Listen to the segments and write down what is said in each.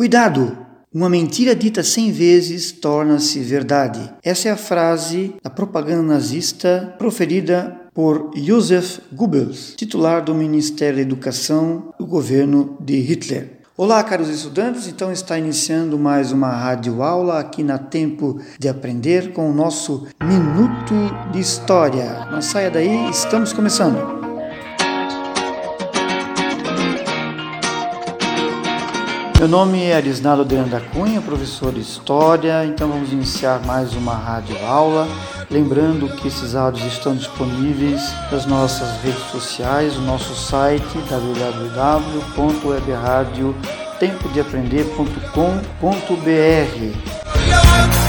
Cuidado! Uma mentira dita cem vezes torna-se verdade. Essa é a frase da propaganda nazista proferida por Joseph Goebbels, titular do Ministério da Educação do governo de Hitler. Olá, caros estudantes, então está iniciando mais uma rádio aula aqui na Tempo de Aprender com o nosso Minuto de História. Não saia daí, estamos começando. Meu nome é Arisnaldo Adriano da Cunha, professor de História, então vamos iniciar mais uma rádio aula. Lembrando que esses áudios estão disponíveis nas nossas redes sociais, no nosso site www.webradiotempodeaprender.com.br.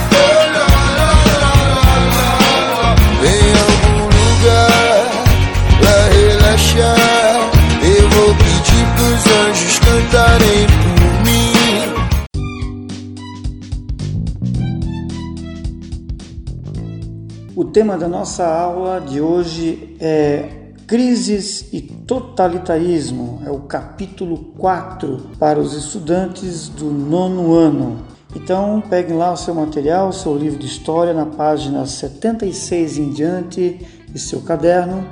O tema da nossa aula de hoje é Crises e Totalitarismo, é o capítulo 4 para os estudantes do nono ano. Então, peguem lá o seu material, o seu livro de história, na página 76 em diante e seu caderno.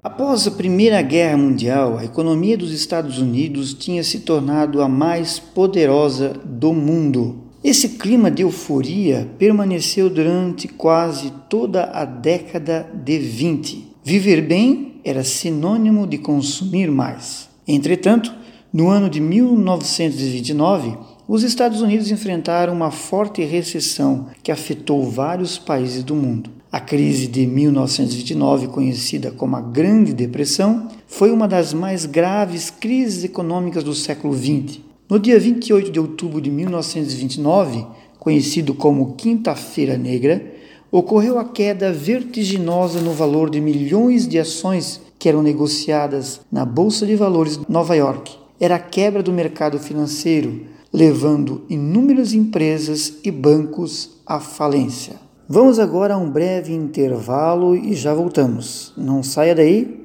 Após a Primeira Guerra Mundial, a economia dos Estados Unidos tinha se tornado a mais poderosa do mundo. Esse clima de euforia permaneceu durante quase toda a década de 20. Viver bem era sinônimo de consumir mais. Entretanto, no ano de 1929, os Estados Unidos enfrentaram uma forte recessão que afetou vários países do mundo. A crise de 1929, conhecida como a Grande Depressão, foi uma das mais graves crises econômicas do século XX no dia 28 de outubro de 1929, conhecido como Quinta-feira Negra, ocorreu a queda vertiginosa no valor de milhões de ações que eram negociadas na Bolsa de Valores de Nova York. Era a quebra do mercado financeiro, levando inúmeras empresas e bancos à falência. Vamos agora a um breve intervalo e já voltamos. Não saia daí,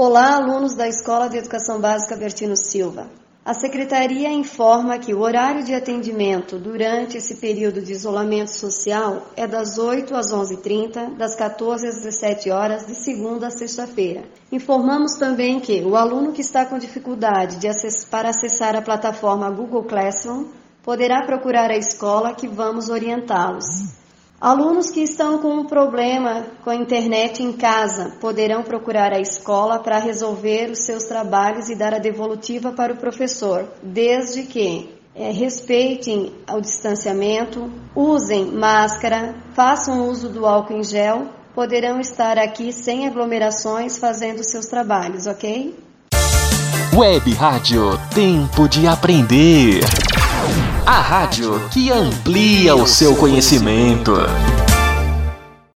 Olá, alunos da Escola de Educação Básica Bertino Silva. A Secretaria informa que o horário de atendimento durante esse período de isolamento social é das 8 às 11h30, das 14 às 17 horas, de segunda a sexta-feira. Informamos também que o aluno que está com dificuldade acess para acessar a plataforma Google Classroom poderá procurar a escola que vamos orientá-los. Alunos que estão com um problema com a internet em casa poderão procurar a escola para resolver os seus trabalhos e dar a devolutiva para o professor, desde que é, respeitem o distanciamento, usem máscara, façam uso do álcool em gel, poderão estar aqui sem aglomerações fazendo seus trabalhos, ok? Web Rádio Tempo de Aprender. A rádio que amplia o seu conhecimento.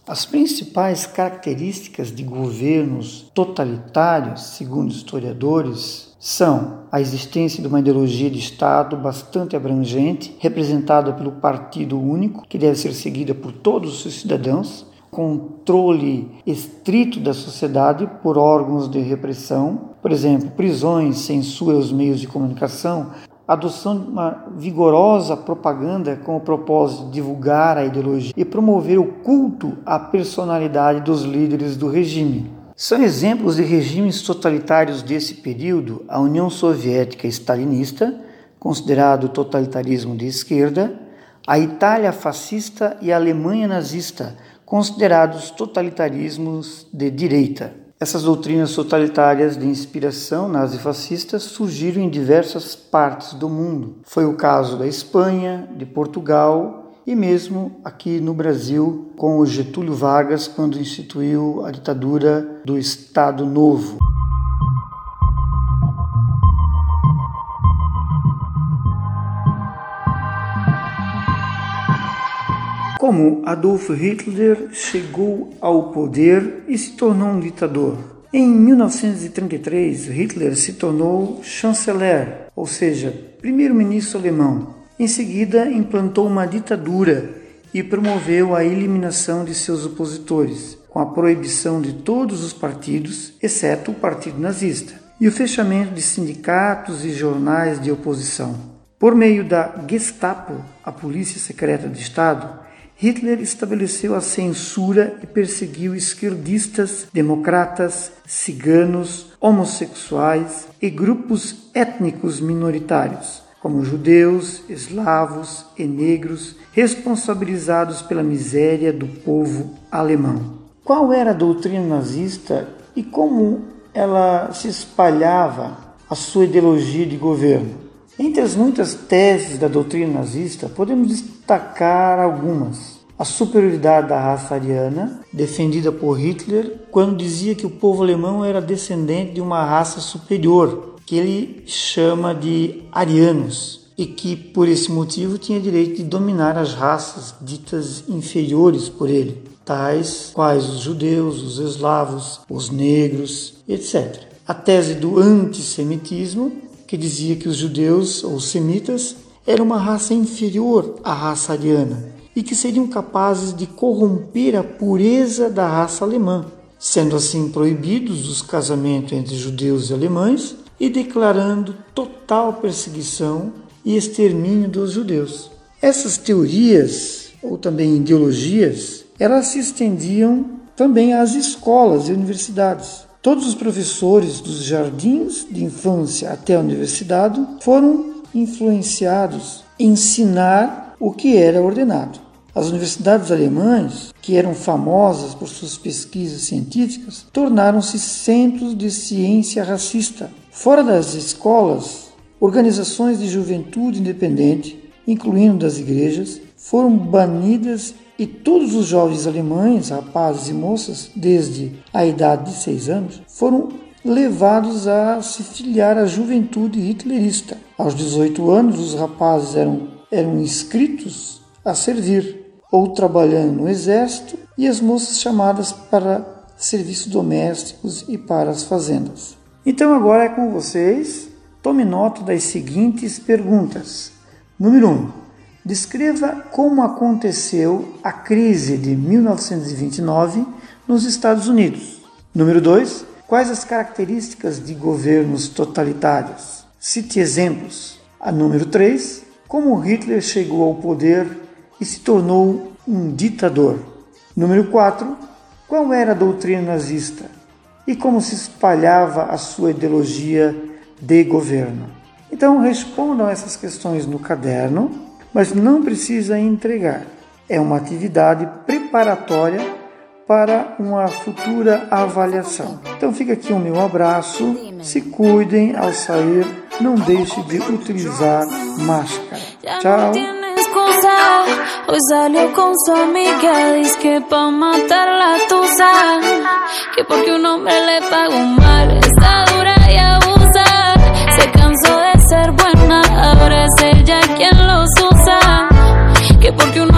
As principais características de governos totalitários, segundo historiadores, são a existência de uma ideologia de Estado bastante abrangente, representada pelo Partido Único, que deve ser seguida por todos os seus cidadãos, controle estrito da sociedade por órgãos de repressão, por exemplo, prisões, censura aos meios de comunicação, adoção de uma vigorosa propaganda com o propósito de divulgar a ideologia e promover o culto à personalidade dos líderes do regime. São exemplos de regimes totalitários desse período a União Soviética stalinista, considerado totalitarismo de esquerda, a Itália fascista e a Alemanha nazista, considerados totalitarismos de direita. Essas doutrinas totalitárias de inspiração nazifascista surgiram em diversas partes do mundo. Foi o caso da Espanha, de Portugal e mesmo aqui no Brasil com o Getúlio Vargas quando instituiu a ditadura do Estado Novo. Como Adolf Hitler chegou ao poder e se tornou um ditador. Em 1933, Hitler se tornou chanceler, ou seja, primeiro-ministro alemão. Em seguida, implantou uma ditadura e promoveu a eliminação de seus opositores. com a proibição de todos os partidos, exceto o Partido Nazista, e o fechamento de sindicatos e jornais de oposição. Por meio da Gestapo, a polícia secreta de Estado, Hitler estabeleceu a censura e perseguiu esquerdistas, democratas, ciganos, homossexuais e grupos étnicos minoritários, como judeus, eslavos e negros, responsabilizados pela miséria do povo alemão. Qual era a doutrina nazista e como ela se espalhava a sua ideologia de governo? Entre as muitas teses da doutrina nazista, podemos destacar algumas. A superioridade da raça ariana, defendida por Hitler, quando dizia que o povo alemão era descendente de uma raça superior, que ele chama de arianos, e que por esse motivo tinha direito de dominar as raças ditas inferiores por ele tais quais os judeus, os eslavos, os negros, etc. A tese do antissemitismo, que dizia que os judeus ou semitas eram uma raça inferior à raça ariana e que seriam capazes de corromper a pureza da raça alemã, sendo assim proibidos os casamentos entre judeus e alemães e declarando total perseguição e extermínio dos judeus. Essas teorias, ou também ideologias, elas se estendiam também às escolas e universidades. Todos os professores dos jardins de infância até a universidade foram influenciados em ensinar o que era ordenado. As universidades alemãs, que eram famosas por suas pesquisas científicas, tornaram-se centros de ciência racista. Fora das escolas, organizações de juventude independente, incluindo das igrejas, foram banidas e todos os jovens alemães, rapazes e moças, desde a idade de seis anos, foram levados a se filiar à juventude hitlerista. Aos 18 anos, os rapazes eram, eram inscritos a servir ou trabalhando no exército e as moças chamadas para serviços domésticos e para as fazendas. Então agora é com vocês. Tome nota das seguintes perguntas. Número 1. Um, Descreva como aconteceu a crise de 1929 nos Estados Unidos. Número 2. Quais as características de governos totalitários? Cite exemplos. A número 3. Como Hitler chegou ao poder e se tornou um ditador. Número 4. Qual era a doutrina nazista e como se espalhava a sua ideologia de governo? Então respondam essas questões no caderno mas não precisa entregar. É uma atividade preparatória para uma futura avaliação. Então fica aqui o meu abraço. Se cuidem ao sair, não deixe de utilizar máscara. Tchau. Hoy con su amiga, dice que pa' matar la tusa, que porque un hombre le pagó mal, porque un